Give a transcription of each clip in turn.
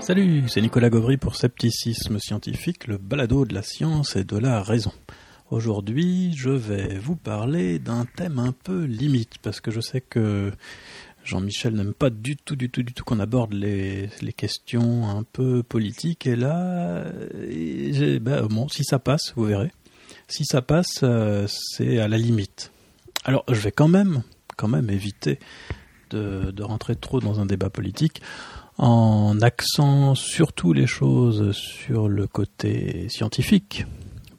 Salut, c'est Nicolas Gauvry pour Scepticisme Scientifique, le balado de la science et de la raison. Aujourd'hui, je vais vous parler d'un thème un peu limite, parce que je sais que Jean-Michel n'aime pas du tout, du tout, du tout qu'on aborde les, questions un peu politiques, et là, ben, bon, si ça passe, vous verrez. Si ça passe, euh, c'est à la limite. Alors, je vais quand même, quand même éviter de rentrer trop dans un débat politique en accent surtout les choses sur le côté scientifique.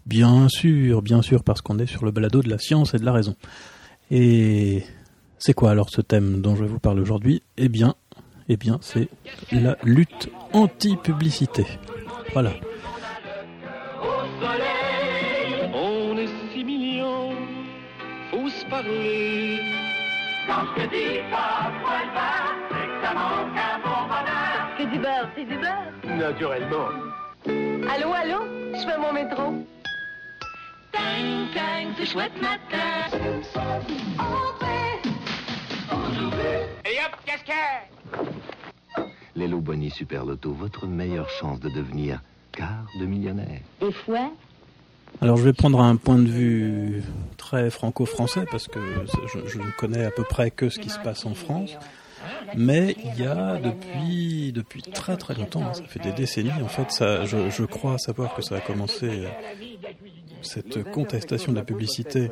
Bien sûr, bien sûr, parce qu'on est sur le balado de la science et de la raison. Et c'est quoi alors ce thème dont je vous parler aujourd'hui? Eh bien, eh bien, c'est la lutte anti-publicité. Voilà. Du beurre, c'est du beurre. Naturellement. Allô, allô, je fais mon métro. Tang, tang, ce chouette matin. Et hop, casquette Les Bonnie Super Loto, votre meilleure chance de devenir quart de millionnaire. Et fouet alors je vais prendre un point de vue très franco-français parce que je, ne connais à peu près que ce qui se passe en France. Mais il y a depuis depuis très très longtemps, hein, ça fait des décennies en fait, ça, je, crois savoir que ça a commencé cette contestation de la publicité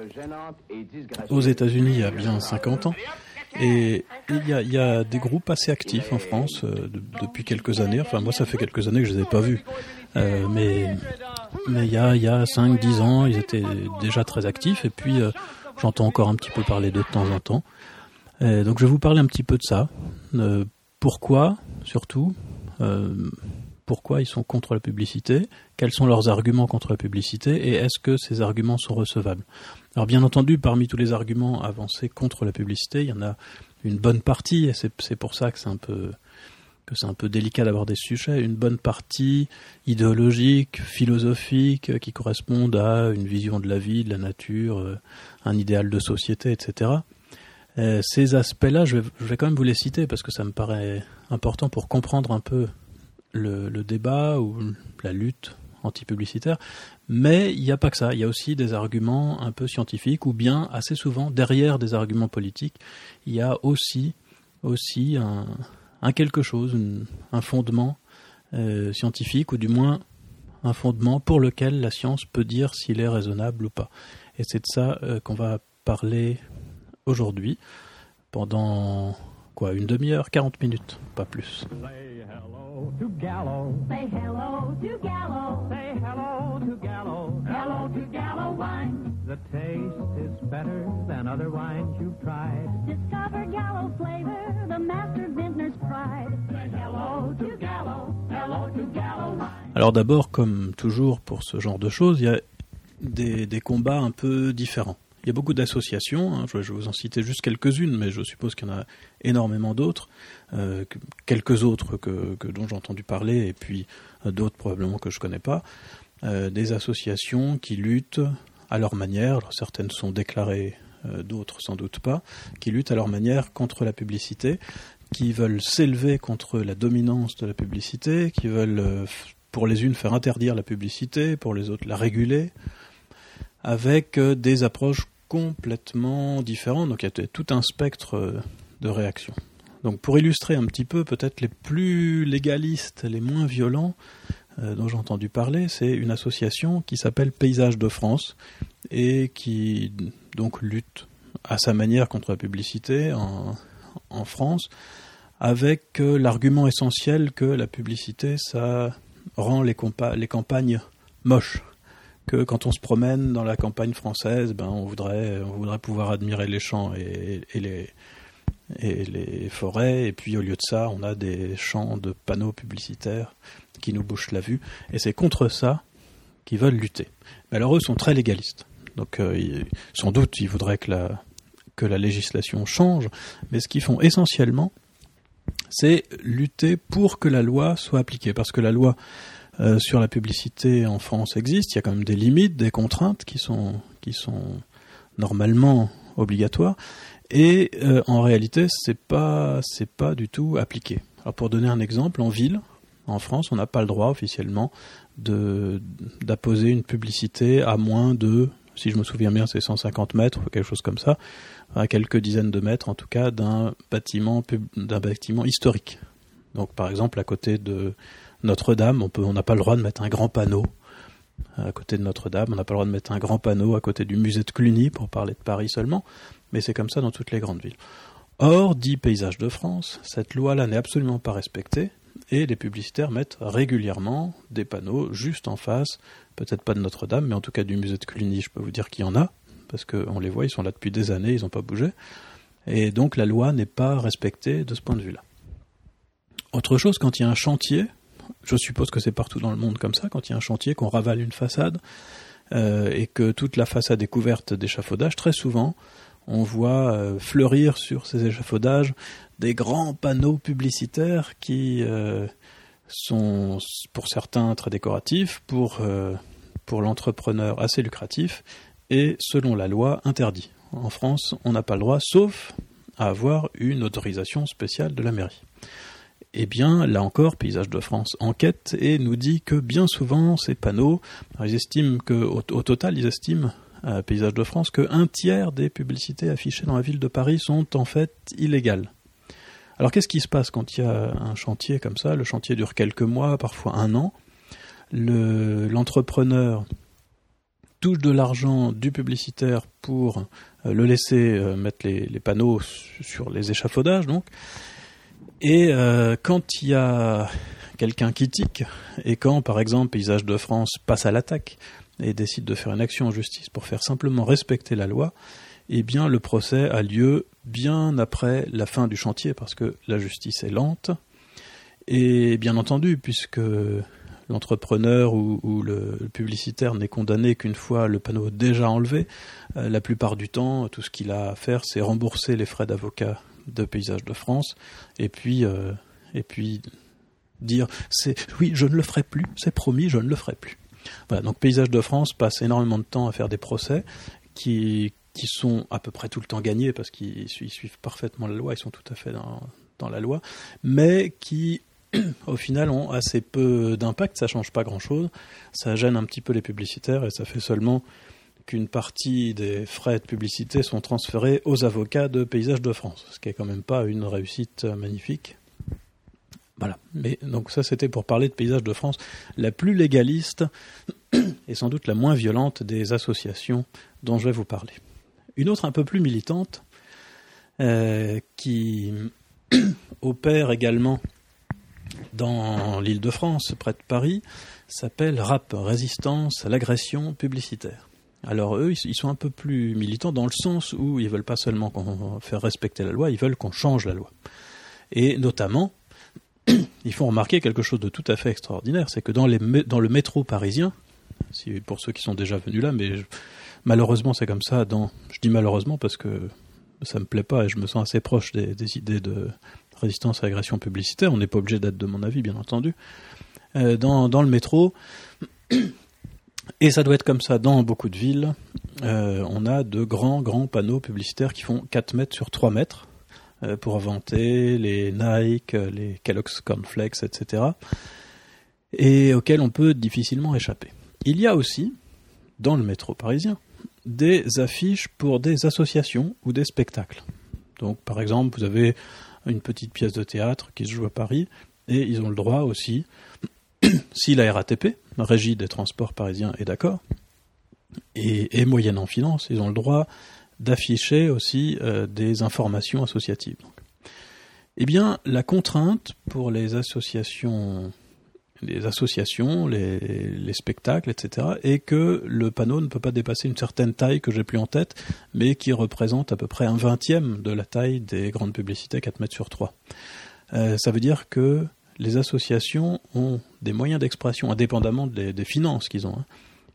aux États-Unis il y a bien 50 ans. Et il y a, des groupes assez actifs en France euh, depuis quelques années. Enfin, moi, ça fait quelques années que je les ai pas vus. Euh, mais il y a, y a 5-10 ans, ils étaient déjà très actifs. Et puis, euh, j'entends encore un petit peu parler de temps en temps. Donc, je vais vous parler un petit peu de ça. Euh, pourquoi, surtout pourquoi ils sont contre la publicité, quels sont leurs arguments contre la publicité? Et est-ce que ces arguments sont recevables? Alors bien entendu, parmi tous les arguments avancés contre la publicité, il y en a une bonne partie, et c'est pour ça que c'est un peu que c'est un peu délicat d'aborder ce sujet, une bonne partie idéologique, philosophique, qui correspondent à une vision de la vie, de la nature, euh, un idéal de société, etc. Euh, ces aspects-là, je vais, quand même vous les citer parce que ça me paraît important pour comprendre un peu le, débat ou la lutte anti-publicitaire, mais il n'y a pas que ça, il y a aussi des arguments un peu scientifiques, ou bien assez souvent, derrière des arguments politiques, il y a aussi, aussi un, quelque chose, un fondement euh, scientifique, ou du moins un fondement pour lequel la science peut dire s'il est raisonnable ou pas. Et c'est de ça euh, qu'on va parler aujourd'hui, pendant quoi, une demi-heure, 40 minutes, pas plus. to Gallo. Say hello to Gallo. Say hello to Gallo. Hello to Gallo wine. The taste is better than other wines you've tried. Discover Gallo flavor, the master vintner's pride. Say hello to Gallo. Hello to Gallo wine. Alors d'abord, comme toujours pour ce genre de choses, il y a des, des combats un peu différents. Il y a beaucoup d'associations, hein, je vais vous en citer juste quelques-unes, mais je suppose qu'il y en a énormément d'autres, euh, quelques autres que, dont j'ai entendu parler, et puis euh, d'autres probablement que je ne connais pas, euh, des associations qui luttent à leur manière, certaines sont déclarées, d'autres sans doute pas, qui luttent à leur manière contre la publicité, qui veulent s'élever contre la dominance de la publicité, qui veulent, pour les unes, faire interdire la publicité, pour les autres, la réguler, avec euh, des approches complètement différentes. Donc il y a tout un spectre euh, de réactions. Donc pour illustrer un petit peu, peut-être les plus légalistes, les moins violents euh, dont j'ai entendu parler, c'est une association qui s'appelle Paysage de France et qui donc lutte à sa manière contre la publicité en, France, avec l'argument essentiel que la publicité, ça rend les, les campagnes moches que quand on se promène dans la campagne française, ben on voudrait, on voudrait pouvoir admirer les champs et, les, et les forêts, et puis au lieu de ça, on a des champs de panneaux publicitaires qui nous bouchent la vue, et c'est contre ça qu'ils veulent lutter. Mais alors eux sont très légalistes, donc euh, sans doute ils voudraient que la, que la législation change, mais ce qu'ils font essentiellement, c'est lutter pour que la loi soit appliquée, parce que la loi euh, sur la publicité en France existe. Il y a quand même des limites, des contraintes qui sont, qui sont normalement obligatoires. Et euh, en réalité, c'est pas pas du tout appliqué. Alors pour donner un exemple, en ville, En France, on n'a pas le droit officiellement d'apposer une publicité à moins de, si je me souviens bien, c'est 150 mètres ou quelque chose comme ça, à quelques dizaines de mètres en tout cas d'un bâtiment d'un bâtiment historique. Donc par exemple à côté de Notre-Dame, on n'a pas le droit de mettre un grand panneau à côté de Notre-Dame, on n'a pas le droit de mettre un grand panneau à côté du musée de Cluny pour parler de Paris seulement, mais c'est comme ça dans toutes les grandes villes. Or, dit Paysage de France, cette loi-là n'est absolument pas respectée, et les publicitaires mettent régulièrement des panneaux juste en face, peut-être pas de Notre-Dame, mais en tout cas du musée de Cluny, je peux vous dire qu'il y en a, parce qu'on les voit, ils sont là depuis des années, ils n'ont pas bougé, et donc la loi n'est pas respectée de ce point de vue-là. Autre chose, quand il y a un chantier, je suppose que c'est partout dans le monde comme ça, quand il y a un chantier, qu'on ravale une façade, euh, et que toute la façade est couverte d'échafaudage, très souvent, on voit euh, fleurir sur ces échafaudages des grands panneaux publicitaires qui euh, sont pour certains très décoratifs, pour, pour l'entrepreneur assez lucratifs, et selon la loi interdit. En France, on n'a pas le droit, sauf à avoir une autorisation spéciale de la mairie. Eh bien, là encore, Paysage de France enquête et nous dit que bien souvent, ces panneaux, ils estiment que, au total, ils estiment à Paysage de France qu'un tiers des publicités affichées dans la ville de Paris sont en fait illégales. Alors qu'est-ce qui se passe quand il y a un chantier comme ça? Le chantier dure quelques mois, parfois un an. L'entrepreneur touche de l'argent du publicitaire pour euh, le laisser euh, mettre les, panneaux sur les échafaudages, donc. Et euh, quand il y a quelqu'un qui tique, et quand, par exemple, Paysage de France passe à l'attaque, et décide de faire une action en justice pour faire simplement respecter la loi, eh bien le procès a lieu bien après la fin du chantier parce que la justice est lente. Et bien entendu, puisque l'entrepreneur ou, le publicitaire n'est condamné qu'une fois le panneau déjà enlevé, euh, la plupart du temps, tout ce qu'il a à faire, c'est rembourser les frais d'avocat de Paysage de France, et puis, euh, et puis dire c'est oui, je ne le ferai plus, c'est promis, je ne le ferai plus. Voilà, donc Paysage de France passe énormément de temps à faire des procès qui, qui sont à peu près tout le temps gagnés parce qu'ils suivent parfaitement la loi, ils sont tout à fait dans, dans la loi, mais qui au final ont assez peu d'impact, ça change pas grand-chose, ça gêne un petit peu les publicitaires et ça fait seulement qu'une partie des frais de publicité sont transférés aux avocats de Paysage de France, ce qui est quand même pas une réussite magnifique. Voilà. Mais donc ça c'était pour parler de paysage de France, la plus légaliste et sans doute la moins violente des associations dont je vais vous parler. Une autre un peu plus militante euh, qui opère également dans l'île de France, près de Paris, s'appelle RAP, Résistance à l'agression publicitaire. Alors eux, ils sont un peu plus militants dans le sens où ils veulent pas seulement qu'on fasse respecter la loi, ils veulent qu'on change la loi. Et notamment, ils font remarquer quelque chose de tout à fait extraordinaire, c'est que dans le métro parisien, si, pour ceux qui sont déjà venus là, mais malheureusement c'est comme ça, dans, je dis malheureusement parce que ça me plaît pas et je me sens assez proche des, idées de résistance à l'agression publicitaire, on n'est pas obligé d'être de mon avis bien entendu, euh, dans, dans, le métro, et ça doit être comme ça dans beaucoup de villes, euh, on a de grands grands panneaux publicitaires qui font 4 mètres sur 3 mètres, euh, pour vanter les Nike, les Kellogg's Cornflakes, etc. et auxquels on peut difficilement échapper. Il y a aussi, dans le métro parisien, des affiches pour des associations ou des spectacles. Donc, par exemple, vous avez une petite pièce de théâtre qui se joue à Paris, et ils ont le droit aussi, si la RATP, Régie des Transports Parisiens, est d'accord, et, et moyenne en finance, ils ont le droit d'afficher aussi euh, des informations associatives. Eh bien, la contrainte pour les associations, les associations, les, spectacles, etc., est que le panneau ne peut pas dépasser une certaine taille que j'ai plus en tête, mais qui représente à peu près un vingtième de la taille des grandes publicités 4 mètres sur 3. Euh, ça veut dire que les associations ont des moyens d'expression, indépendamment des, finances qu'ils ont, hein,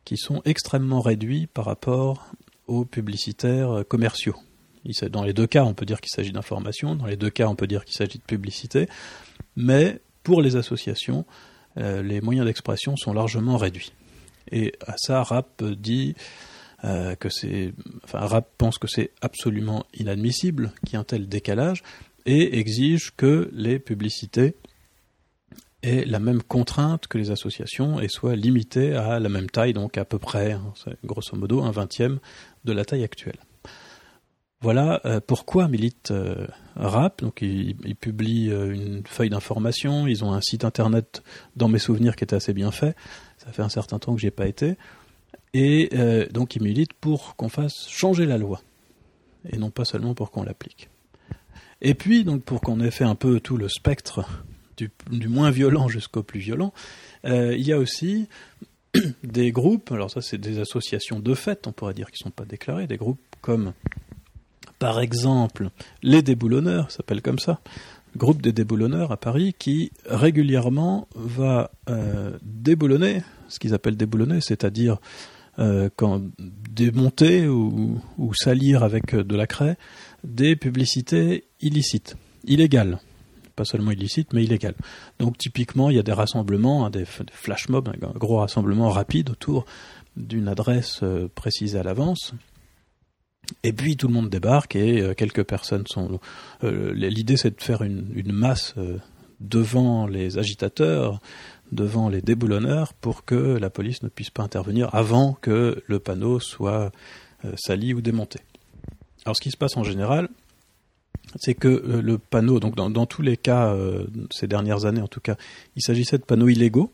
qui sont extrêmement réduits par rapport aux publicitaires euh, commerciaux. Dans les deux cas, on peut dire qu'il s'agit d'information, dans les deux cas, on peut dire qu'il s'agit de publicité, mais pour les associations, euh, les moyens d'expression sont largement réduits. Et à ça, RAP dit euh, que c'est, enfin, RAP pense que c'est absolument inadmissible qu'il y ait un tel décalage et exige que les publicités ait la même contrainte que les associations et soit limitée à la même taille, donc à peu près, hein, grosso modo, un vingtième de la taille actuelle. Voilà euh, pourquoi milite euh, RAP. Donc ils, publient euh, une feuille d'information, ils ont un site internet dans mes souvenirs qui était assez bien fait. Ça fait un certain temps que j'y ai pas été. Et donc ils militent pour qu'on fasse changer la loi et non pas seulement pour qu'on l'applique. Et puis donc pour qu'on ait fait un peu tout le spectre du, moins violent jusqu'au plus violent, il y a aussi des groupes, alors ça c'est des associations de fait, on pourrait dire qui ne sont pas déclarées, des groupes comme par exemple, les déboulonneurs, s'appelle comme ça, groupe des déboulonneurs à Paris, qui régulièrement va euh, déboulonner, ce qu'ils appellent déboulonner, c'est-à-dire euh, démonter ou, salir avec de la craie des publicités illicites, illégales pas seulement illicites, mais illégales. Donc typiquement, il y a des rassemblements, hein, des flash mobs, un gros rassemblement rapide autour d'une adresse euh, précisée à l'avance, et puis tout le monde débarque et euh, quelques personnes sont. Euh, l'idée c'est de faire une, masse devant les agitateurs, devant les déboulonneurs, pour que la police ne puisse pas intervenir avant que le panneau soit sali ou démonté. Alors ce qui se passe en général, c'est que le panneau, donc dans, tous les cas, ces dernières années en tout cas, il s'agissait de panneaux illégaux.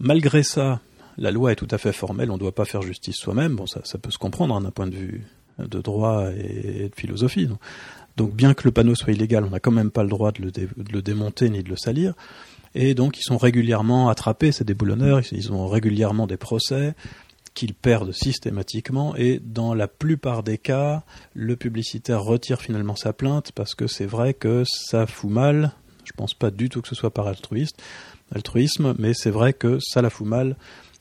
Malgré ça, la loi est tout à fait formelle, on ne doit pas faire justice soi-même. Bon, ça, ça peut se comprendre hein, d'un point de vue de droit et de philosophie. Donc bien que le panneau soit illégal, on n'a quand même pas le droit de le, démonter ni de le salir. Et donc ils sont régulièrement attrapés, ces déboulonneurs, ils ont régulièrement des procès qu'ils perdent systématiquement et dans la plupart des cas, le publicitaire retire finalement sa plainte parce que c'est vrai que ça fout mal. Je pense pas du tout que ce soit par altruisme, mais c'est vrai que ça la fout mal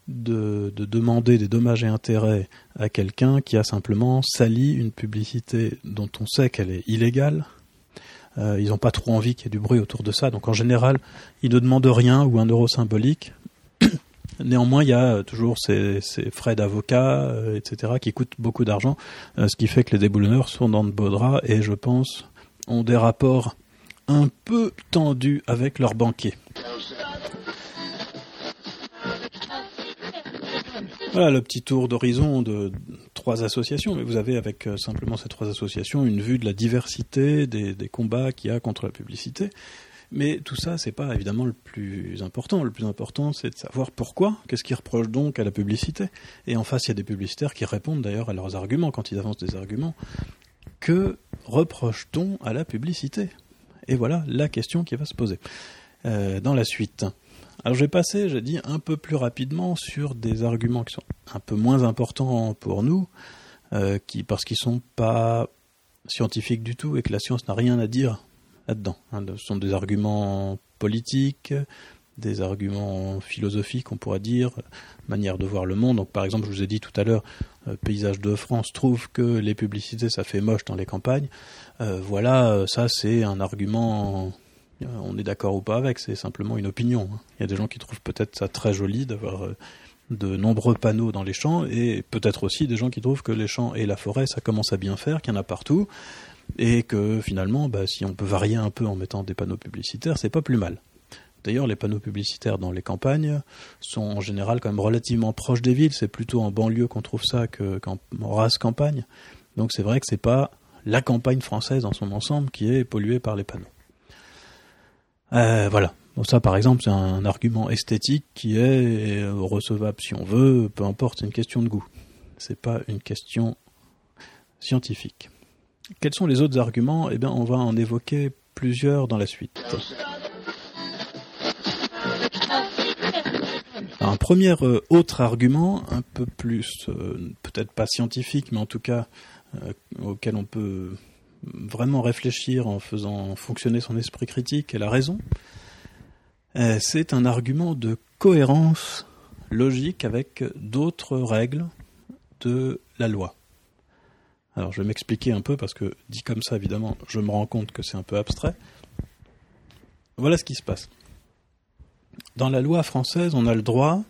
de, demander des dommages et intérêts à quelqu'un qui a simplement sali une publicité dont on sait qu'elle est illégale. Euh, ils n'ont pas trop envie qu'il y ait du bruit autour de ça, donc en général, ils ne demandent rien ou un euro symbolique. Néanmoins, il y a toujours ces, frais d'avocat, euh, etc., qui coûtent beaucoup d'argent, euh, ce qui fait que les déboulonneurs sont dans de beaux draps et, je pense, ont des rapports un peu tendus avec leurs banquiers. Voilà le petit tour d'horizon de trois associations, mais vous avez avec euh, simplement ces trois associations une vue de la diversité des, combats qu'il y a contre la publicité. Mais tout ça, c'est pas évidemment le plus important. Le plus important, c'est de savoir pourquoi. Qu'est-ce qu'ils reprochent donc à la publicité Et en face, il y a des publicitaires qui répondent d'ailleurs à leurs arguments quand ils avancent des arguments. Que reproche-t-on à la publicité? Et voilà la question qui va se poser. Euh, dans la suite. Alors je vais passer, je dis, un peu plus rapidement sur des arguments qui sont un peu moins importants pour nous, euh, qui, parce qu'ils sont pas scientifiques du tout et que la science n'a rien à dire là-dedans. Hein. Ce sont des arguments politiques, des arguments philosophiques, on pourrait dire, manière de voir le monde. Donc, par exemple, je vous ai dit tout à l'heure, euh, Paysage de France trouve que les publicités, ça fait moche dans les campagnes. Euh, voilà, ça c'est un argument euh, on est d'accord ou pas avec, c'est simplement une opinion. Hein. Il y a des gens qui trouvent peut-être ça très joli d'avoir euh, de nombreux panneaux dans les champs, et peut-être aussi des gens qui trouvent que les champs et la forêt, ça commence à bien faire, qu'il y en a partout, et que finalement, bah, si on peut varier un peu en mettant des panneaux publicitaires, c'est pas plus mal. D'ailleurs, les panneaux publicitaires dans les campagnes sont en général quand même relativement proches des villes. C'est plutôt en banlieue qu'on trouve ça qu'en race campagne. Donc c'est vrai que c'est pas la campagne française dans son ensemble qui est polluée par les panneaux. Euh, voilà. Donc ça, par exemple, c'est un argument esthétique qui est recevable si on veut, peu importe, c'est une question de goût. C'est pas une question scientifique. Quels sont les autres arguments? Eh bien, on va en évoquer plusieurs dans la suite. un premier euh, autre argument, un peu plus, peut-être pas scientifique, mais en tout cas auquel on peut vraiment réfléchir en faisant fonctionner son esprit critique et la raison, euh, c'est un argument de cohérence logique avec d'autres règles de la loi. Alors je vais m'expliquer un peu parce que dit comme ça évidemment je me rends compte que c'est un peu abstrait. Voilà ce qui se passe. Dans la loi française on a le droit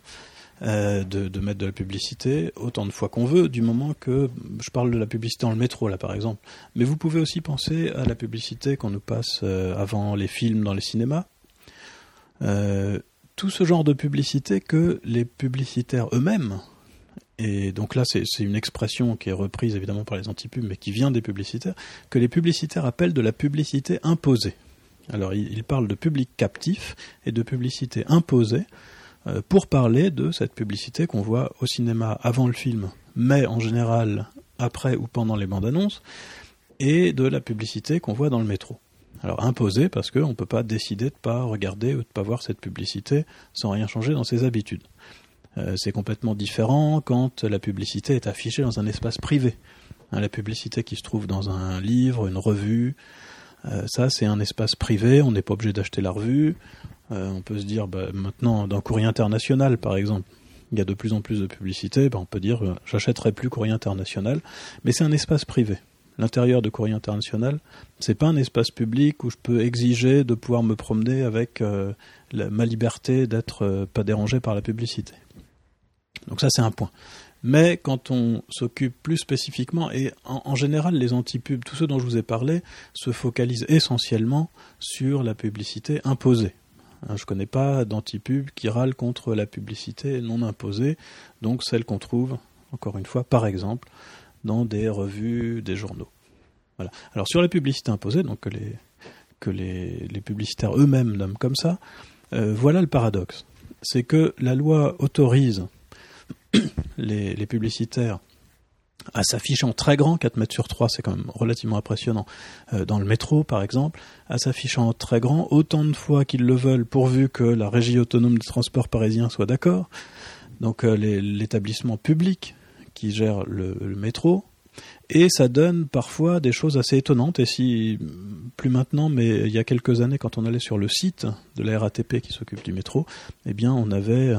euh, de, mettre de la publicité autant de fois qu'on veut, du moment que je parle de la publicité dans le métro là par exemple. Mais vous pouvez aussi penser à la publicité qu'on nous passe euh, avant les films dans les cinémas. tout ce genre de publicité que les publicitaires eux-mêmes, et donc là c'est une expression qui est reprise évidemment par les antipubs, mais qui vient des publicitaires, que les publicitaires appellent de la publicité imposée. Alors ils parlent de public captif et de publicité imposée euh, pour parler de cette publicité qu'on voit au cinéma avant le film, mais en général après ou pendant les bandes annonces, et de la publicité qu'on voit dans le métro. Alors imposé parce qu'on ne peut pas décider de ne pas regarder ou de ne pas voir cette publicité sans rien changer dans ses habitudes. Euh, c'est complètement différent quand la publicité est affichée dans un espace privé. Hein, la publicité qui se trouve dans un livre, une revue, euh, ça c'est un espace privé, on n'est pas obligé d'acheter la revue. Euh, on peut se dire bah, maintenant dans Courrier International par exemple, il y a de plus en plus de publicité, bah, on peut dire j'achèterai plus Courrier International, mais c'est un espace privé l'intérieur de Courrier International, c'est pas un espace public où je peux exiger de pouvoir me promener avec ma liberté d'être pas dérangé par la publicité. Donc ça c'est un point. Mais quand on s'occupe plus spécifiquement, et en, général les antipubs, tous ceux dont je vous ai parlé, se focalisent essentiellement sur la publicité imposée. Hein, je ne connais pas d'antipub qui râle contre la publicité non imposée, donc celle qu'on trouve, encore une fois, par exemple, dans des revues, des journaux. Alors sur les publicités imposées, donc que les publicitaires eux-mêmes nomment comme ça, euh, voilà le paradoxe. C'est que la loi autorise les, publicitaires à s'afficher en très grand, 4 mètres sur 3, c'est quand même relativement impressionnant, euh, dans le métro par exemple, à s'afficher en très grand autant de fois qu'ils le veulent pourvu que la régie autonome de transport parisien soit d'accord. Donc euh, l'établissement public qui gère le, métro, et ça donne parfois des choses assez étonnantes. Et si, plus maintenant, mais il y a quelques années, quand on allait sur le site de la RATP qui s'occupe du métro, eh bien, on avait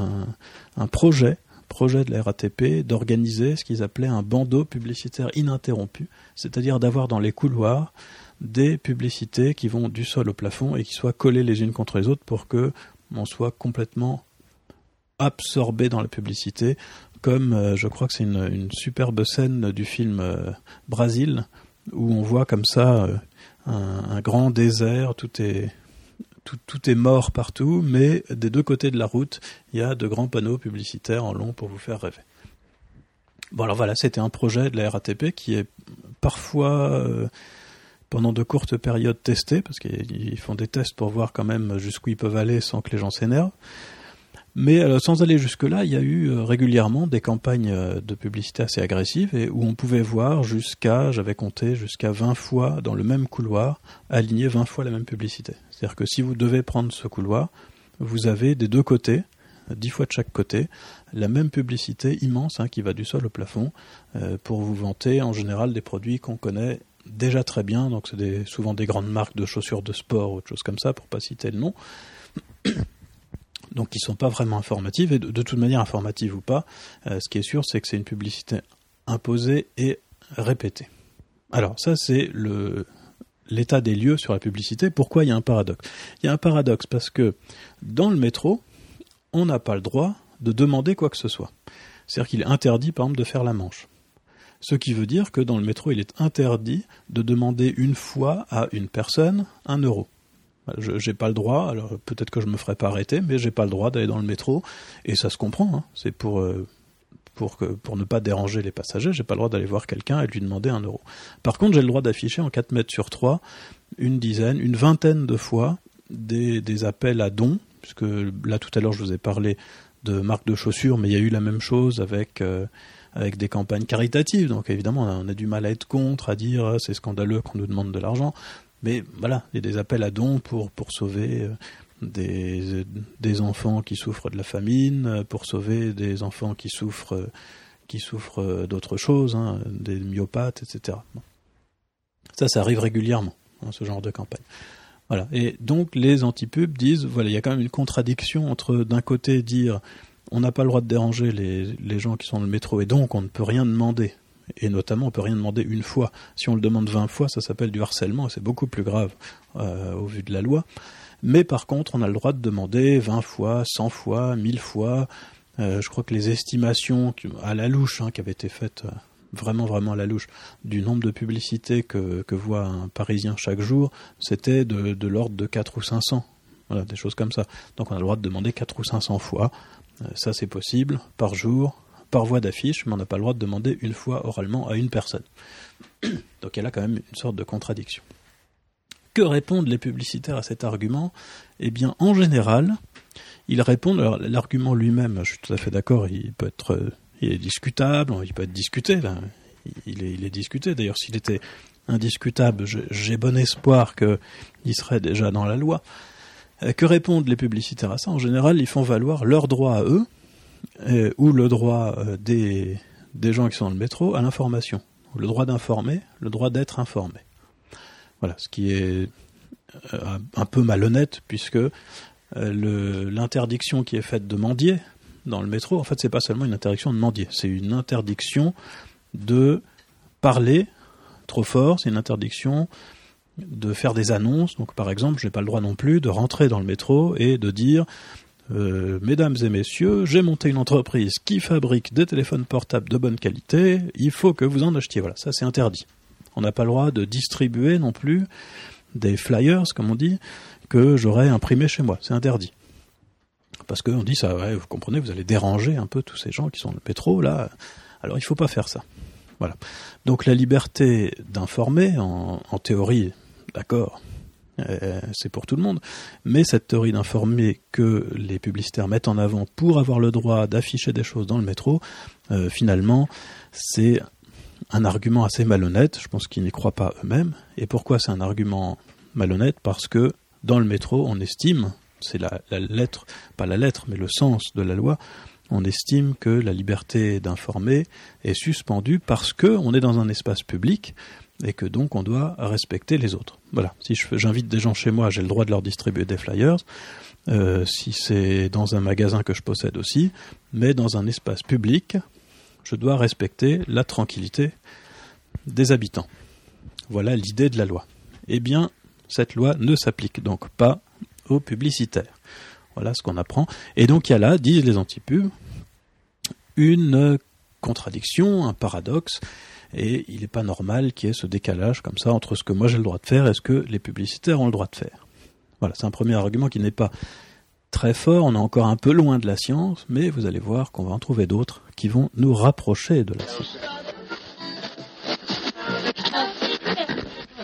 un, projet, projet de la RATP d'organiser ce qu'ils appelaient un bandeau publicitaire ininterrompu, c'est-à-dire d'avoir dans les couloirs des publicités qui vont du sol au plafond et qui soient collées les unes contre les autres pour que on soit complètement absorbé dans la publicité comme euh, je crois que c'est une, superbe scène du film euh, Brasil où on voit comme ça euh, un, grand désert, tout est tout, est mort partout, mais des deux côtés de la route, il y a de grands panneaux publicitaires en long pour vous faire rêver. Bon alors voilà, c'était un projet de la RATP qui est parfois pendant de courtes périodes testé, parce qu'ils font des tests pour voir quand même jusqu'où ils peuvent aller sans que les gens s'énervent. Mais euh, sans aller jusque-là, il y a eu euh, régulièrement des campagnes euh, de publicité assez agressives et où on pouvait voir jusqu'à, j'avais compté, jusqu'à 20 fois dans le même couloir, aligner 20 fois la même publicité. C'est-à-dire que si vous devez prendre ce couloir, vous avez des deux côtés, 10 fois de chaque côté, la même publicité immense hein, qui va du sol au plafond pour vous vanter en général des produits qu'on connaît déjà très bien, donc c'est souvent des grandes marques de chaussures de sport ou autre chose comme ça, pour pas citer le nom donc qui sont pas vraiment informatives, et de, toute manière informatives ou pas, euh, ce qui est sûr, c'est que c'est une publicité imposée et répétée. Alors ça, c'est l'état des lieux sur la publicité. Pourquoi il y a un paradoxe? Il y a un paradoxe parce que dans le métro, on n'a pas le droit de demander quoi que ce soit. C'est-à-dire qu'il est interdit, par exemple, de faire la manche. Ce qui veut dire que dans le métro, il est interdit de demander une fois à une personne un euro. Je j'ai pas le droit, alors peut-être que je me ferai pas arrêter, mais j'ai pas le droit d'aller dans le métro, et ça se comprend, hein. c'est pour, euh, pour, que, pour ne pas déranger les passagers, j'ai pas le droit d'aller voir quelqu'un et de lui demander un euro. Par contre, j'ai le droit d'afficher en 4 mètres sur 3 une dizaine, une vingtaine de fois des, des appels à dons, puisque là tout à l'heure je vous ai parlé de marques de chaussures, mais il y a eu la même chose avec... Euh, avec des campagnes caritatives. Donc évidemment, on a du mal à être contre, à dire ah, c'est scandaleux qu'on nous demande de l'argent. Mais voilà, il y a des appels à dons pour, pour sauver euh, des, des enfants qui souffrent de la famine, euh, pour sauver des enfants qui souffrent, euh, qui souffrent d'autres choses, hein, des myopathes, etc. Ça, ça arrive régulièrement, hein, ce genre de campagne. Voilà. Et donc les antipubs disent, voilà, il y a quand même une contradiction entre d'un côté dire on n'a pas le droit de déranger les, les gens qui sont dans le métro et donc on ne peut rien demander et notamment, on peut rien demander une fois. Si on le demande 20 fois, ça s'appelle du harcèlement, et c'est beaucoup plus grave euh, au vu de la loi. Mais par contre, on a le droit de demander 20 fois, 100 fois, 1000 fois. Euh, je crois que les estimations à la louche, hein, qui avaient été faites euh, vraiment, vraiment à la louche, du nombre de publicités que, que voit un Parisien chaque jour, c'était de, de l'ordre de 4 ou 500 Voilà, des choses comme ça. Donc on a le droit de demander 4 ou 500 fois. Ça c'est possible, par jour, par voie d'affiche, mais on n'a pas le droit de demander une fois oralement à une personne. Donc y a quand même une sorte de contradiction. Que répondent les publicitaires à cet argument? Eh bien, en général, ils répondent. L'argument lui-même, je suis tout à fait d'accord, il peut être, euh, est discutable, il peut être discuté. Est, il est discuté. D'ailleurs, s'il était indiscutable, j'ai bon espoir qu'il serait déjà dans la loi. Euh, que répondent les publicitaires à ça? En général, ils font valoir leur droit à eux, euh, ou le droit des, des gens qui sont dans le métro à l'information. Le droit d'informer, le droit d'être informé. Voilà, ce qui est euh, un peu malhonnête puisque euh, l'interdiction qui est faite de mendier dans le métro, en fait, c'est pas seulement une interdiction de mendier, c'est une interdiction de parler trop fort, c'est une interdiction de faire des annonces. Donc, par exemple, je n'ai pas le droit non plus de rentrer dans le métro et de dire euh, Mesdames et messieurs, j'ai monté une entreprise qui fabrique des téléphones portables de bonne qualité, il faut que vous en achetiez. Voilà, ça c'est interdit. On n'a pas le droit de distribuer non plus des flyers, comme on dit, que j'aurais imprimé chez moi. C'est interdit. Parce qu'on dit ça, vous comprenez, vous allez déranger un peu tous ces gens qui sont dans le là. Alors il ne faut pas faire ça. Voilà. Donc la liberté d'informer, en, théorie, d'accord, euh, c'est pour tout le monde, mais cette théorie d'informer que les publicitaires mettent en avant pour avoir le droit d'afficher des choses dans le métro, euh, finalement, c'est un argument assez malhonnête, je pense qu'ils n'y croient pas eux-mêmes. Et pourquoi c'est un argument malhonnête? Parce que dans le métro, on estime, c'est la, lettre, pas la lettre, mais le sens de la loi, on estime que la liberté d'informer est suspendue parce qu'on est dans un espace public et que donc on doit respecter les autres. Voilà. Si j'invite des gens chez moi, j'ai le droit de leur distribuer des flyers. Euh, si c'est dans un magasin que je possède aussi, mais dans un espace public, je dois respecter la tranquillité des habitants. Voilà l'idée de la loi. Eh bien, cette loi ne s'applique donc pas aux publicitaires. Voilà ce qu'on apprend. Et donc il y a là, disent les antipubes, une contradiction, un paradoxe, et il n'est pas normal qu'il y ait ce décalage comme ça entre ce que moi j'ai le droit de faire et ce que les publicitaires ont le droit de faire. Voilà, c'est un premier argument qui n'est pas très fort, on est encore un peu loin de la science, mais vous allez voir qu'on va en trouver d'autres qui vont nous rapprocher de la science.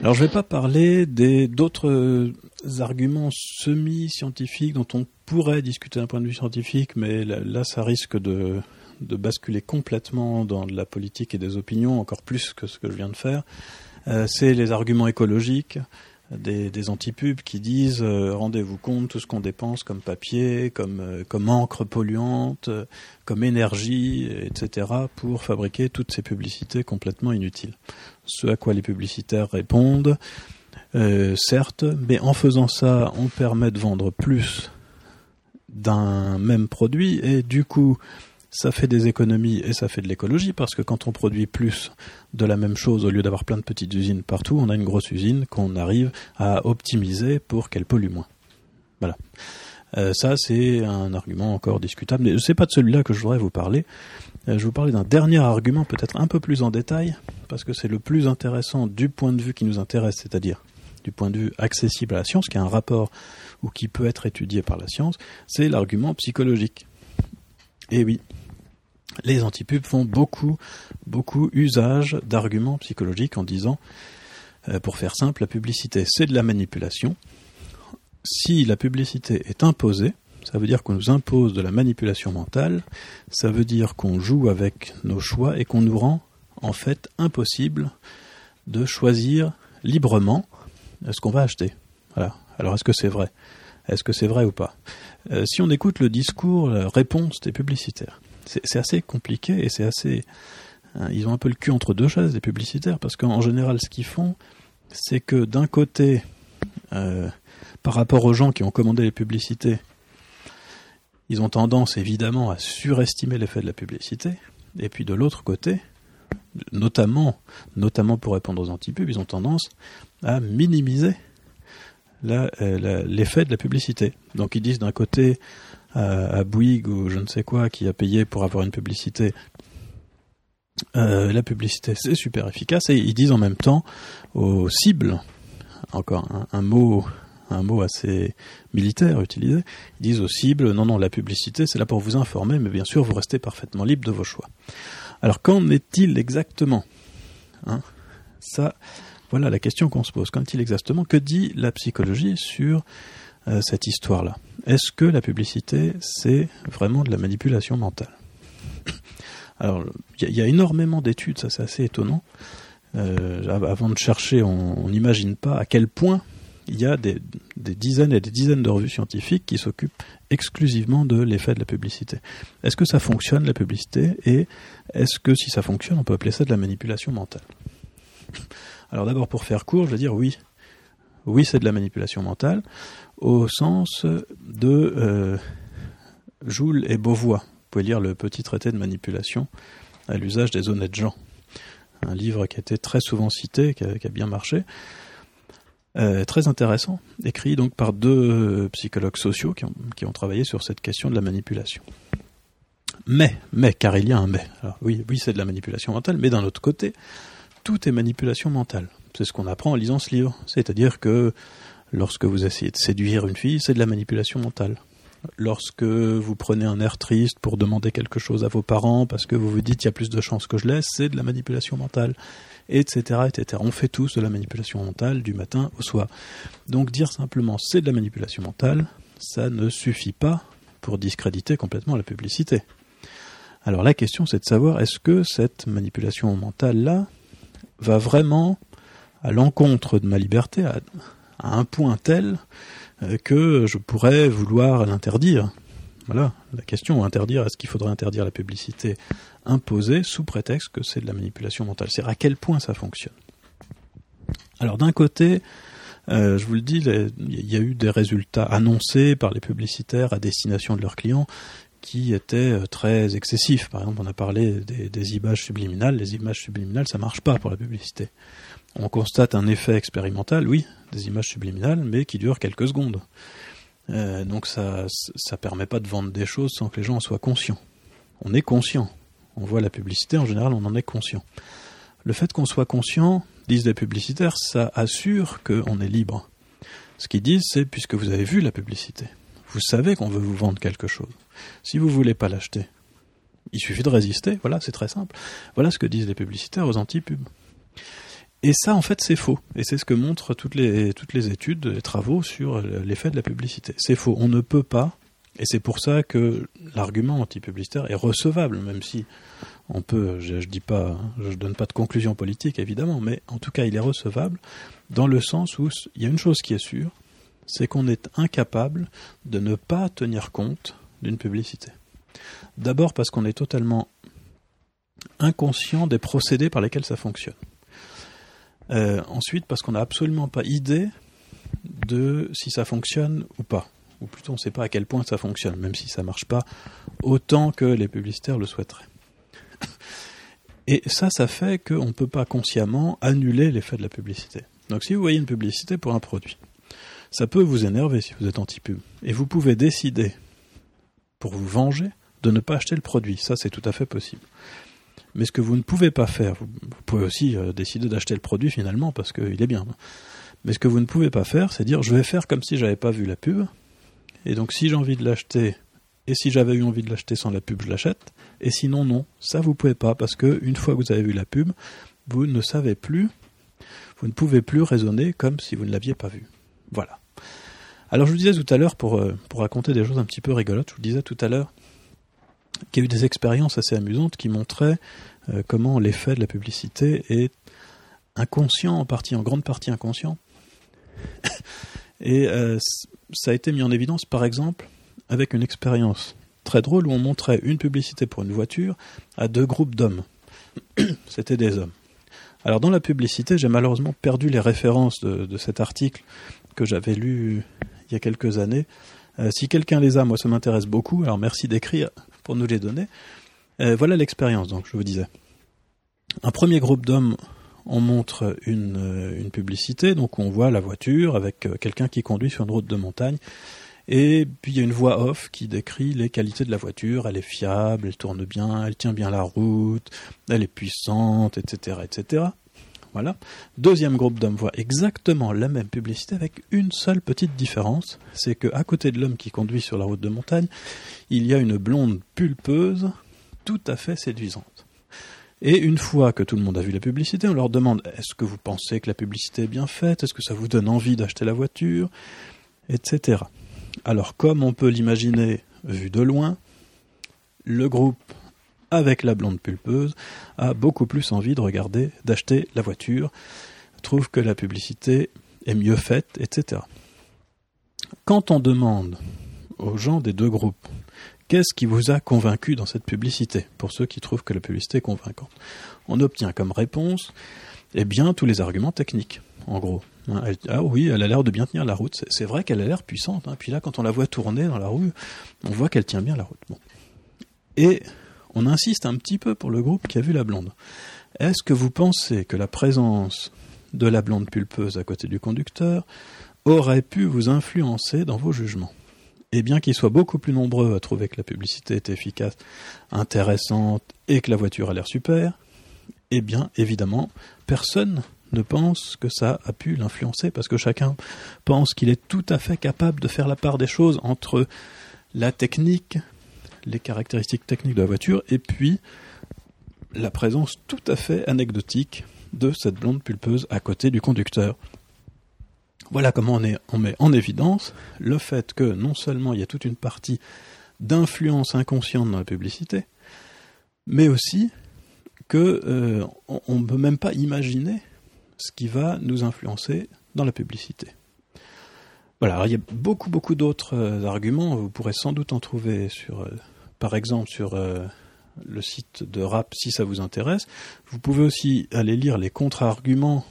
Alors je ne vais pas parler des d'autres arguments semi-scientifiques dont on pourrait discuter d'un point de vue scientifique, mais là, ça risque de, de, basculer complètement dans de la politique et des opinions, encore plus que ce que je viens de faire. Euh, c'est les arguments écologiques, des, des antipubes qui disent euh, rendez-vous compte tout ce qu'on dépense comme papier, comme, euh, comme encre polluante, euh, comme énergie, etc. pour fabriquer toutes ces publicités complètement inutiles. Ce à quoi les publicitaires répondent, certes, mais en faisant ça, on permet de vendre plus d'un même produit et du coup ça fait des économies et ça fait de l'écologie parce que quand on produit plus de la même chose au lieu d'avoir plein de petites usines partout, on a une grosse usine qu'on arrive à optimiser pour qu'elle pollue moins. Voilà. Euh, ça, c'est un argument encore discutable, mais ce n'est pas de celui-là que je voudrais vous parler. Euh, je vous parler d'un dernier argument, peut-être un peu plus en détail, parce que c'est le plus intéressant du point de vue qui nous intéresse, c'est-à-dire du point de vue accessible à la science, qui a un rapport ou qui peut être étudié par la science, c'est l'argument psychologique. Et oui, les antipubes font beaucoup, beaucoup usage d'arguments psychologiques en disant, euh, pour faire simple, la publicité c'est de la manipulation. Si la publicité est imposée, ça veut dire qu'on nous impose de la manipulation mentale, ça veut dire qu'on joue avec nos choix et qu'on nous rend en fait impossible de choisir librement ce qu'on va acheter. Voilà. Alors est-ce que c'est vrai? Est-ce que c'est vrai ou pas? Euh, Si on écoute le discours, la réponse des publicitaires, c'est assez compliqué et c'est assez. Hein, ils ont un peu le cul entre deux chaises, les publicitaires, parce qu'en général, ce qu'ils font, c'est que d'un côté, euh, par rapport aux gens qui ont commandé les publicités, ils ont tendance évidemment à surestimer l'effet de la publicité, et puis de l'autre côté, notamment, notamment pour répondre aux antipubes, ils ont tendance à minimiser euh, l'effet de la publicité. Donc ils disent d'un côté, à, Bouygues ou je ne sais quoi qui a payé pour avoir une publicité. Euh, la publicité c'est super efficace et ils disent en même temps aux cibles, encore un, mot un mot assez militaire utilisé. Ils disent aux cibles, non, non, la publicité, c'est là pour vous informer, mais bien sûr, vous restez parfaitement libre de vos choix. Alors, qu'en est-il exactement? Hein? Ça, voilà la question qu'on se pose. Qu'en est-il exactement? Que dit la psychologie sur euh, cette histoire-là. Est-ce que la publicité, c'est vraiment de la manipulation mentale Alors, il y, a énormément d'études, ça c'est assez étonnant. Euh, avant de chercher, on n'imagine pas à quel point il y a des, dizaines et des dizaines de revues scientifiques qui s'occupent exclusivement de l'effet de la publicité. Est-ce que ça fonctionne la publicité? Et est-ce que si ça fonctionne, on peut appeler ça de la manipulation mentale? Alors d'abord pour faire court, je veux dire oui, oui c'est de la manipulation mentale au sens de euh, Joule et Beauvois. Vous pouvez lire le petit traité de manipulation à l'usage des honnêtes gens, un livre qui a été très souvent cité, qui a bien marché. Euh, très intéressant, écrit donc par deux psychologues sociaux qui ont, qui ont, travaillé sur cette question de la manipulation. Mais, mais, car il y a un mais. Alors, oui, oui, c'est de la manipulation mentale, mais d'un autre côté, tout est manipulation mentale. C'est ce qu'on apprend en lisant ce livre. C'est-à-dire que lorsque vous essayez de séduire une fille, c'est de la manipulation mentale. Lorsque vous prenez un air triste pour demander quelque chose à vos parents parce que vous vous dites il y a plus de chances que je laisse, c'est de la manipulation mentale etc., etc. On fait tous de la manipulation mentale du matin au soir. Donc dire simplement c'est de la manipulation mentale, ça ne suffit pas pour discréditer complètement la publicité. Alors la question c'est de savoir est-ce que cette manipulation mentale-là va vraiment à l'encontre de ma liberté un point tel euh, que je pourrais vouloir l'interdire. Voilà la question interdire est-ce qu'il faudrait interdire la publicité imposé sous prétexte que c'est de la manipulation mentale? C'est à quel point ça fonctionne? Alors d'un côté, euh, je vous le dis, il y a eu des résultats annoncés par les publicitaires à destination de leurs clients qui étaient euh, très excessifs. Par exemple, on a parlé des, images subliminales. Les images subliminales, ça marche pas pour la publicité. On constate un effet expérimental, oui, des images subliminales, mais qui durent quelques secondes. Euh, donc ça, ça permet pas de vendre des choses sans que les gens en soient conscients. On est conscient on voit la publicité, en général, on en est conscient. Le fait qu'on soit conscient, disent les publicitaires, ça assure qu'on est libre. Ce qu'ils disent, c'est puisque vous avez vu la publicité, vous savez qu'on veut vous vendre quelque chose. Si vous ne voulez pas l'acheter, il suffit de résister, voilà, c'est très simple. Voilà ce que disent les publicitaires aux anti-pubs. Et ça, en fait, c'est faux. Et c'est ce que montrent toutes les, toutes les études, les travaux sur l'effet de la publicité. C'est faux. On ne peut pas et c'est pour ça que l'argument anti-publicitaire est recevable, même si on peut, je, ne dis pas, je donne pas de conclusion politique évidemment, mais en tout cas il est recevable dans le sens où il y a une chose qui est sûre, c'est qu'on est incapable de ne pas tenir compte d'une publicité. D'abord parce qu'on est totalement inconscient des procédés par lesquels ça fonctionne. Euh, ensuite parce qu'on n'a absolument pas idée de si ça fonctionne ou pas ou plutôt on ne sait pas à quel point ça fonctionne, même si ça ne marche pas autant que les publicitaires le souhaiteraient. Et ça, ça fait qu'on ne peut pas consciemment annuler l'effet de la publicité. Donc si vous voyez une publicité pour un produit, ça peut vous énerver si vous êtes anti-pub. Et vous pouvez décider, pour vous venger, de ne pas acheter le produit. Ça, c'est tout à fait possible. Mais ce que vous ne pouvez pas faire, vous, pouvez aussi euh, décider d'acheter le produit finalement parce qu'il est bien. Mais ce que vous ne pouvez pas faire, c'est dire je vais faire comme si j'avais pas vu la pub, et donc si j'ai envie de l'acheter, et si j'avais eu envie de l'acheter sans la pub, je l'achète. Et sinon, non, ça vous pouvez pas, parce que une fois que vous avez vu la pub, vous ne savez plus, vous ne pouvez plus raisonner comme si vous ne l'aviez pas vu. Voilà. Alors je vous disais tout à l'heure, pour, euh, pour raconter des choses un petit peu rigolotes, je vous disais tout à l'heure qu'il y a eu des expériences assez amusantes qui montraient euh, comment l'effet de la publicité est inconscient en partie, en grande partie inconscient. Et euh, ça a été mis en évidence, par exemple, avec une expérience très drôle où on montrait une publicité pour une voiture à deux groupes d'hommes. C'était des hommes. Alors dans la publicité, j'ai malheureusement perdu les références de, cet article que j'avais lu il y a quelques années. Euh, si quelqu'un les a, moi ça m'intéresse beaucoup, alors merci d'écrire nous les donner. Euh, voilà l'expérience, donc je vous disais. Un premier groupe d'hommes on montre une, euh, une, publicité, donc on voit la voiture avec euh, quelqu'un qui conduit sur une route de montagne, et puis il y a une voix off qui décrit les qualités de la voiture, elle est fiable, elle tourne bien, elle tient bien la route, elle est puissante, etc., etc. Voilà. Deuxième groupe d'hommes voit exactement la même publicité avec une seule petite différence, c'est que à côté de l'homme qui conduit sur la route de montagne, il y a une blonde pulpeuse tout à fait séduisante. Et une fois que tout le monde a vu la publicité, on leur demande est-ce que vous pensez que la publicité est bien faite? Est-ce que ça vous donne envie d'acheter la voiture? Etc. Alors comme on peut l'imaginer vu de loin, le groupe avec la blonde pulpeuse, a beaucoup plus envie de regarder, d'acheter la voiture, trouve que la publicité est mieux faite, etc. Quand on demande aux gens des deux groupes, qu'est-ce qui vous a convaincu dans cette publicité, pour ceux qui trouvent que la publicité est convaincante, on obtient comme réponse, eh bien, tous les arguments techniques, en gros. Hein, ah oui, elle a l'air de bien tenir la route. C'est vrai qu'elle a l'air puissante. Hein. Puis là, quand on la voit tourner dans la rue, on voit qu'elle tient bien la route. Et on insiste un petit peu pour le groupe qui a vu la blonde. Est-ce que vous pensez que la présence de la blonde pulpeuse à côté du conducteur aurait pu vous influencer dans vos jugements? Et bien qu'ils soient beaucoup plus nombreux à trouver que la publicité est efficace, intéressante et que la voiture a l'air super, eh bien évidemment, personne ne pense que ça a pu l'influencer parce que chacun pense qu'il est tout à fait capable de faire la part des choses entre la technique, les caractéristiques techniques de la voiture, et puis la présence tout à fait anecdotique de cette blonde pulpeuse à côté du conducteur. Voilà comment on, met en évidence le fait que non seulement il y a toute une partie d'influence inconsciente dans la publicité, mais aussi que euh, on ne peut même pas imaginer ce qui va nous influencer dans la publicité. Voilà, il y a beaucoup, beaucoup d'autres euh, arguments. Vous pourrez sans doute en trouver sur, euh, par exemple, sur euh, le site de RAP si ça vous intéresse. Vous pouvez aussi aller lire les contre-arguments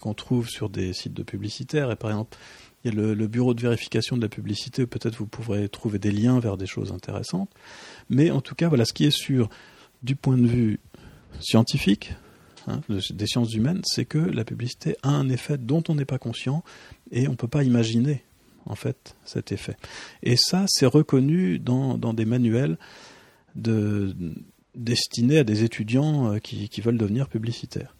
qu'on trouve sur des sites de publicitaires. Et par exemple, il y a le, bureau de vérification de la publicité, peut-être vous pourrez trouver des liens vers des choses intéressantes. Mais en tout cas, voilà, ce qui est sûr du point de vue scientifique, hein, des sciences humaines, c'est que la publicité a un effet dont on n'est pas conscient et on ne peut pas imaginer en fait cet effet. Et ça, c'est reconnu dans, des manuels de, destinés à des étudiants euh, qui, veulent devenir publicitaires.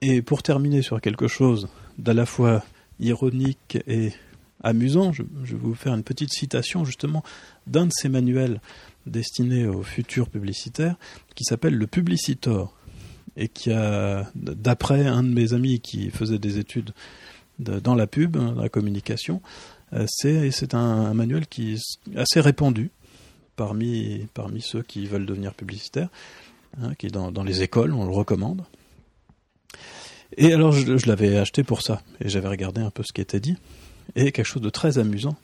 Et pour terminer sur quelque chose d'à la fois ironique et amusant, je, je, vais vous faire une petite citation justement d'un de ces manuels destinés aux futurs publicitaires qui s'appelle le Publicitor et qui a, d'après un de mes amis qui faisait des études dans la pub, hein, dans la communication, euh, c'est un, manuel qui est assez répandu parmi, parmi ceux qui veulent devenir publicitaires, hein, qui dans, les écoles, on le recommande. Et alors je, l'avais acheté pour ça, et j'avais regardé un peu ce qui était dit, et quelque chose de très amusant,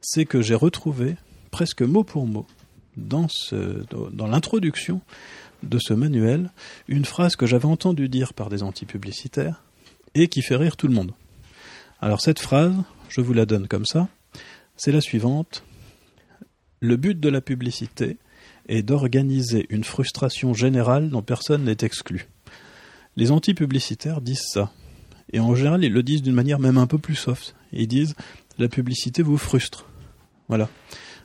c'est que j'ai retrouvé presque mot pour mot dans, dans l'introduction de ce manuel une phrase que j'avais entendu dire par des anti-publicitaires et qui fait rire tout le monde. Alors cette phrase, je vous la donne comme ça, c'est la suivante. Le but de la publicité est d'organiser une frustration générale dont personne n'est exclu. Les anti-publicitaires disent ça. Et en général, ils le disent d'une manière même un peu plus soft. Ils disent la publicité vous frustre. Voilà.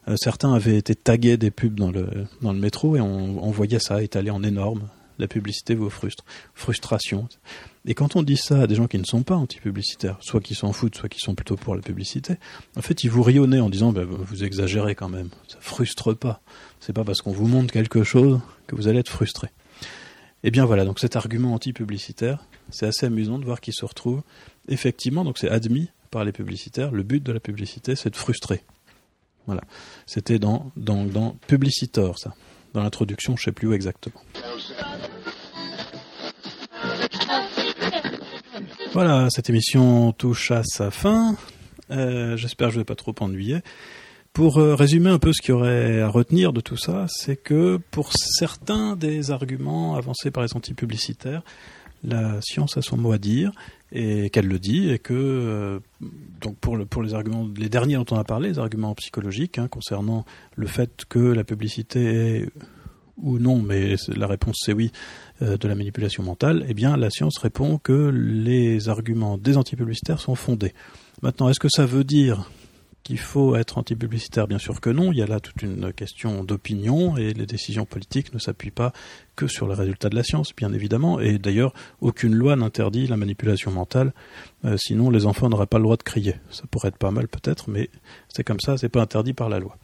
Euh, certains avaient été tagués des pubs dans le, métro et on voyait ça étalé en énorme. La publicité vous frustre. Frustration. Et quand on dit ça à des gens qui ne sont pas anti-publicitaires, soit qui s'en foutent, soit qui sont plutôt pour la publicité, en fait, ils vous rionnent en disant bah, vous exagérez quand même, ça frustre pas. C'est pas parce qu'on vous montre quelque chose que vous allez être frustré. Et eh bien voilà, donc cet argument anti-publicitaire, c'est assez amusant de voir qu'il se retrouve effectivement, donc c'est admis par les publicitaires, le but de la publicité, c'est de frustrer. Voilà. C'était dans, dans, dans Publicitor, ça. Dans l'introduction, je sais plus où exactement. Voilà, cette émission touche à sa fin. Euh, j'espère que je ne vais pas trop ennuyer. Pour euh, résumer un peu ce qu'il y aurait à retenir de tout ça, c'est que pour certains des arguments avancés par les anti-publicitaires, la science a son mot à dire et qu'elle le dit et que euh, donc pour, le, pour les arguments les derniers dont on a parlé les arguments psychologiques hein, concernant le fait que la publicité est ou non mais la réponse c'est oui euh, de la manipulation mentale, eh bien la science répond que les arguments des antipublicitaires sont fondés. Maintenant, est-ce que ça veut dire qu'il faut être anti-publicitaire Bien sûr que non. Il y a là toute une question d'opinion et les décisions politiques ne s'appuient pas que sur les résultats de la science, bien évidemment. Et d'ailleurs, aucune loi n'interdit la manipulation mentale. Euh, sinon, les enfants n'auraient pas le droit de crier. Ça pourrait être pas mal peut-être, mais c'est comme ça. C'est pas interdit par la loi.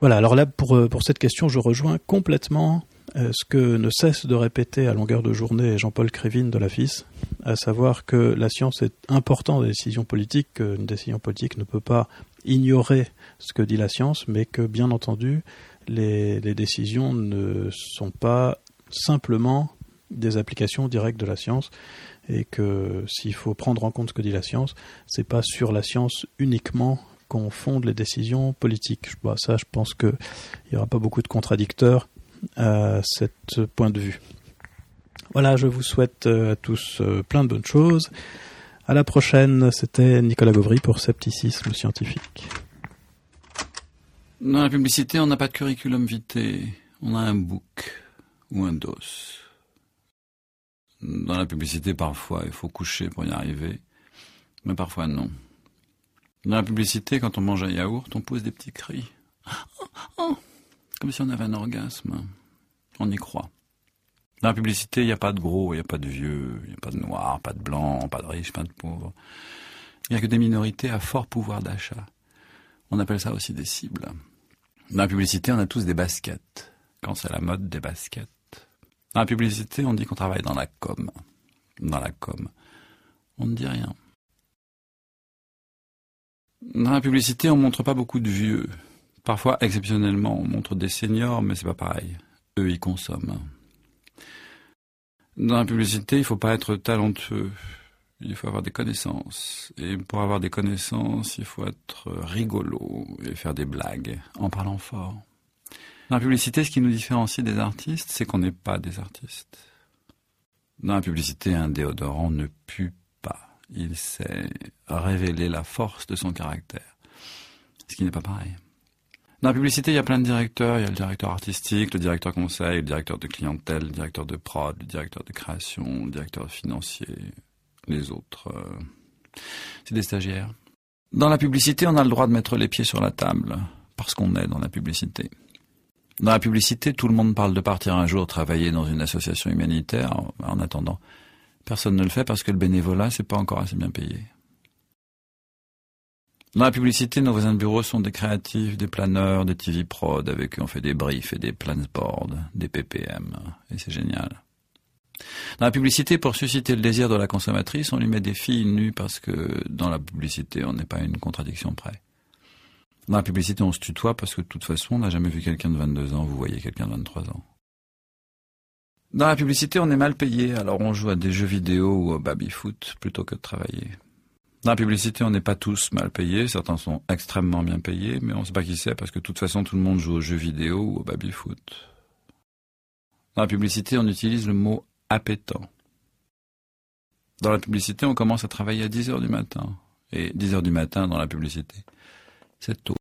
Voilà. Alors là, pour euh, pour cette question, je rejoins complètement ce que ne cesse de répéter à longueur de journée Jean-Paul Crévin de la FIS, à savoir que la science est importante les décisions politiques, qu'une décision politique ne peut pas ignorer ce que dit la science, mais que bien entendu, les, décisions ne sont pas simplement des applications directes de la science et que s'il faut prendre en compte ce que dit la science, c'est pas sur la science uniquement qu'on fonde les décisions politiques. Bah, ça, je pense qu'il n'y aura pas beaucoup de contradicteurs à ce point de vue. Voilà, je vous souhaite euh, à tous euh, plein de bonnes choses. À la prochaine, c'était Nicolas Gauvry pour Scepticisme scientifique. Dans la publicité, on n'a pas de curriculum vitae, on a un book ou un dos. Dans la publicité, parfois, il faut coucher pour y arriver, mais parfois non. Dans la publicité, quand on mange un yaourt, on pose des petits cris. Comme si on avait un orgasme. On y croit. Dans la publicité, il n'y a pas de gros, il n'y a pas de vieux, il n'y a pas de noirs, pas de blancs, pas de riches, pas de pauvres. Il n'y a que des minorités à fort pouvoir d'achat. On appelle ça aussi des cibles. Dans la publicité, on a tous des baskets. Quand c'est la mode, des baskets. Dans la publicité, on dit qu'on travaille dans la com. Dans la com. On ne dit rien. Dans la publicité, on montre pas beaucoup de vieux. Parfois, exceptionnellement, on montre des seniors, mais c'est pas pareil. Eux, ils consomment. Dans la publicité, il faut pas être talentueux. Il faut avoir des connaissances. Et pour avoir des connaissances, il faut être rigolo et faire des blagues en parlant fort. Dans la publicité, ce qui nous différencie des artistes, c'est qu'on n'est pas des artistes. Dans la publicité, un déodorant ne pue pas. Il sait révéler la force de son caractère. Ce qui n'est pas pareil. Dans la publicité, il y a plein de directeurs. Il y a le directeur artistique, le directeur conseil, le directeur de clientèle, le directeur de prod, le directeur de création, le directeur financier, les autres. Euh, c'est des stagiaires. Dans la publicité, on a le droit de mettre les pieds sur la table, parce qu'on est dans la publicité. Dans la publicité, tout le monde parle de partir un jour travailler dans une association humanitaire. En attendant, personne ne le fait parce que le bénévolat, c'est pas encore assez bien payé. Dans la publicité, nos voisins de bureau sont des créatifs, des planeurs, des TV prod. Avec eux, on fait des briefs et des plans boards, des PPM. Et c'est génial. Dans la publicité, pour susciter le désir de la consommatrice, on lui met des filles nues parce que dans la publicité, on n'est pas une contradiction près. Dans la publicité, on se tutoie parce que de toute façon, on n'a jamais vu quelqu'un de 22 ans, vous voyez quelqu'un de 23 ans. Dans la publicité, on est mal payé, alors on joue à des jeux vidéo ou au baby-foot plutôt que de travailler. Dans la publicité, on n'est pas tous mal payés. Certains sont extrêmement bien payés, mais on ne sait pas qui c'est parce que de toute façon, tout le monde joue aux jeux vidéo ou au baby-foot. Dans la publicité, on utilise le mot appétant. Dans la publicité, on commence à travailler à 10 heures du matin. Et 10 heures du matin dans la publicité, c'est tôt.